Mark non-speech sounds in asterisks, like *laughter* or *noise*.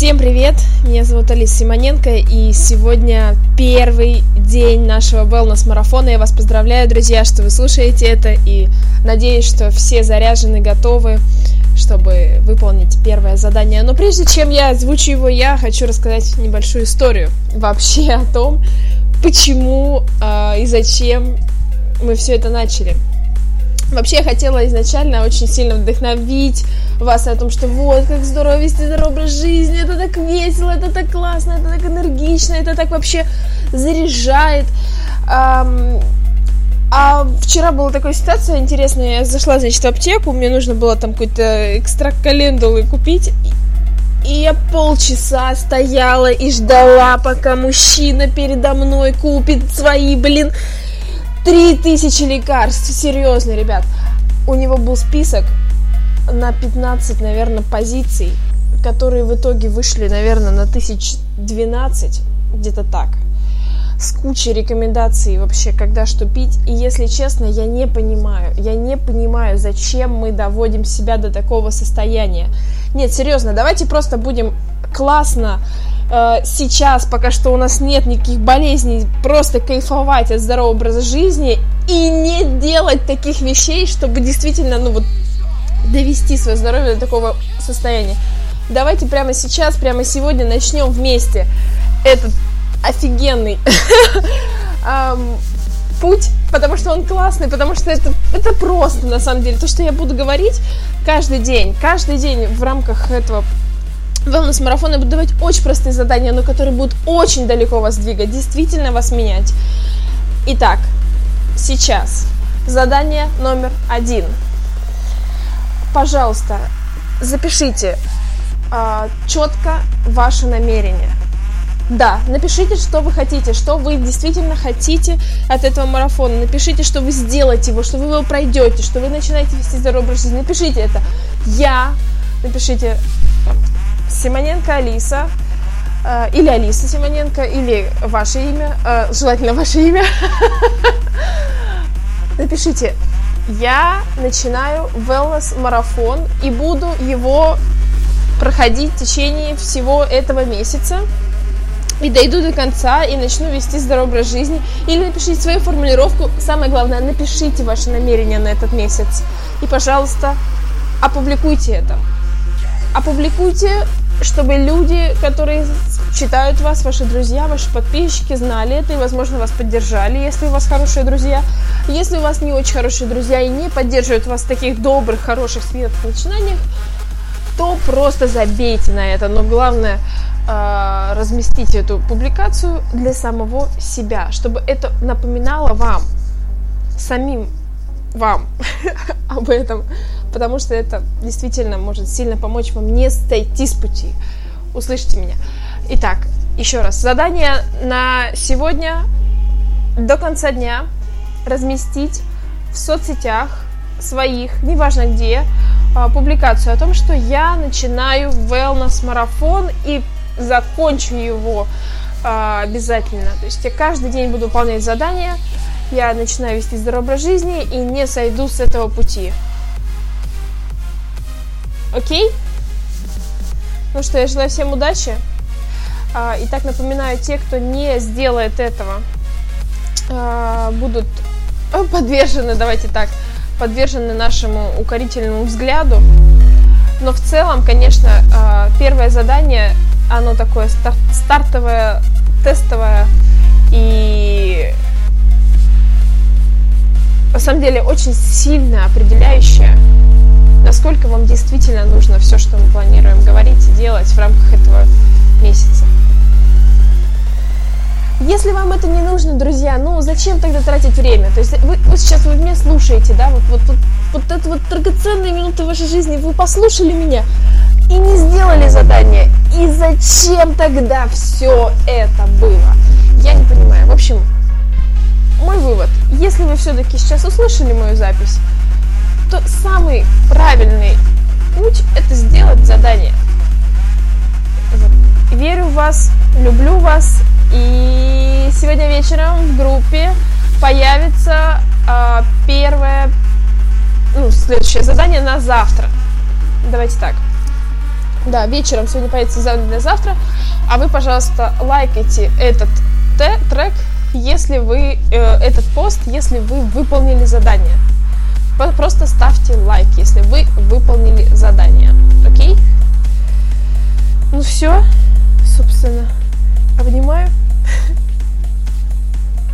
Всем привет! Меня зовут Алиса Симоненко, и сегодня первый день нашего wellness марафона. Я вас поздравляю, друзья, что вы слушаете это, и надеюсь, что все заряжены, готовы, чтобы выполнить первое задание. Но прежде чем я озвучу его, я хочу рассказать небольшую историю вообще о том, почему э, и зачем мы все это начали. Вообще я хотела изначально очень сильно вдохновить вас о том, что вот, как здорово вести здоровый образ жизни, это так весело, это так классно, это так энергично, это так вообще заряжает. А вчера была такая ситуация интересная, я зашла, значит, в аптеку, мне нужно было там какой-то экстракт календулы купить, и я полчаса стояла и ждала, пока мужчина передо мной купит свои, блин, Три тысячи лекарств, серьезно, ребят. У него был список на 15, наверное, позиций, которые в итоге вышли, наверное, на тысяч 12, где-то так. С кучей рекомендаций вообще, когда что пить. И если честно, я не понимаю, я не понимаю, зачем мы доводим себя до такого состояния. Нет, серьезно, давайте просто будем классно сейчас, пока что у нас нет никаких болезней, просто кайфовать от здорового образа жизни и не делать таких вещей, чтобы действительно, ну вот, довести свое здоровье до такого состояния. Давайте прямо сейчас, прямо сегодня начнем вместе этот офигенный *laughs* путь, потому что он классный, потому что это, это просто, на самом деле. То, что я буду говорить каждый день, каждый день в рамках этого wellness-марафон я буду давать очень простые задания, но которые будут очень далеко вас двигать, действительно вас менять. Итак, сейчас задание номер один. Пожалуйста, запишите э, четко ваше намерение. Да, напишите, что вы хотите, что вы действительно хотите от этого марафона. Напишите, что вы сделаете его, что вы его пройдете, что вы начинаете вести здоровый образ жизни. Напишите это. Я, напишите Симоненко Алиса, э, или Алиса Симоненко, или ваше имя, э, желательно ваше имя. *laughs* Напишите, я начинаю wellness-марафон и буду его проходить в течение всего этого месяца и дойду до конца и начну вести здоровый образ жизни. Или напишите свою формулировку. Самое главное, напишите ваше намерение на этот месяц. И, пожалуйста, опубликуйте это. Опубликуйте чтобы люди, которые читают вас, ваши друзья, ваши подписчики, знали это и, возможно, вас поддержали, если у вас хорошие друзья. Если у вас не очень хорошие друзья и не поддерживают вас в таких добрых, хороших, светлых начинаниях, то просто забейте на это. Но главное, э, разместите эту публикацию для самого себя, чтобы это напоминало вам, самим вам *laughs* об этом потому что это действительно может сильно помочь вам не сойти с пути. Услышите меня. Итак, еще раз. Задание на сегодня до конца дня разместить в соцсетях своих, неважно где, а, публикацию о том, что я начинаю wellness-марафон и закончу его а, обязательно. То есть я каждый день буду выполнять задания, я начинаю вести здоровый образ жизни и не сойду с этого пути. Окей? Ну что, я желаю всем удачи. А, итак, напоминаю, те, кто не сделает этого, а, будут *laughs* подвержены, давайте так, подвержены нашему укорительному взгляду. Но в целом, конечно, а, первое задание, оно такое старт, стартовое, тестовое и на самом деле очень сильно определяющее действительно нужно все, что мы планируем говорить и делать в рамках этого месяца. Если вам это не нужно, друзья, ну зачем тогда тратить время? То есть вы, вы сейчас вы меня слушаете, да, вот, вот, вот, вот это вот драгоценные минуты вашей жизни, вы послушали меня и не сделали задание. И зачем тогда все это было? Я не понимаю. В общем, мой вывод. Если вы все-таки сейчас услышали мою запись, то самый правильный это сделать задание. Верю в вас, люблю вас, и сегодня вечером в группе появится э, первое, ну, следующее задание на завтра. Давайте так. Да, вечером сегодня появится задание для завтра. А вы, пожалуйста, лайкайте этот трек, если вы э, этот пост, если вы выполнили задание. Просто ставьте лайк,